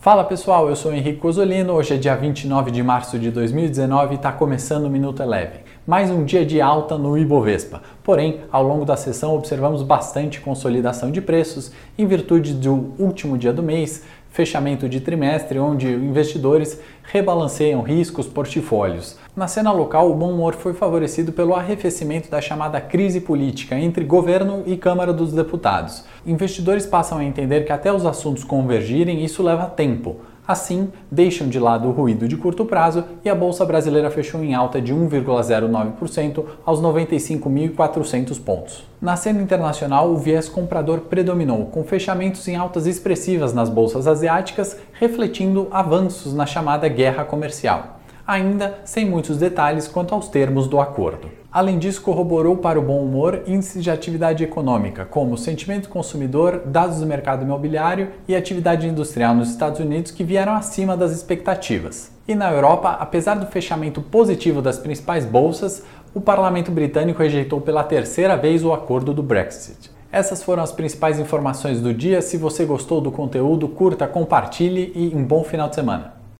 Fala pessoal, eu sou Henrique Cosolino. Hoje é dia 29 de março de 2019 e está começando o Minuto Eleven. Mais um dia de alta no Ibovespa. Porém, ao longo da sessão observamos bastante consolidação de preços em virtude do último dia do mês, fechamento de trimestre, onde investidores rebalanceiam riscos portfólios. Na cena local, o bom humor foi favorecido pelo arrefecimento da chamada crise política entre governo e Câmara dos Deputados. Investidores passam a entender que até os assuntos convergirem, isso leva tempo. Assim, deixam de lado o ruído de curto prazo e a bolsa brasileira fechou em alta de 1,09% aos 95.400 pontos. Na cena internacional, o viés comprador predominou, com fechamentos em altas expressivas nas bolsas asiáticas, refletindo avanços na chamada guerra comercial ainda sem muitos detalhes quanto aos termos do acordo. Além disso, corroborou para o bom humor índices de atividade econômica, como sentimento consumidor, dados do mercado imobiliário e atividade industrial nos Estados Unidos que vieram acima das expectativas. E na Europa, apesar do fechamento positivo das principais bolsas, o parlamento britânico rejeitou pela terceira vez o acordo do Brexit. Essas foram as principais informações do dia. Se você gostou do conteúdo, curta, compartilhe e um bom final de semana.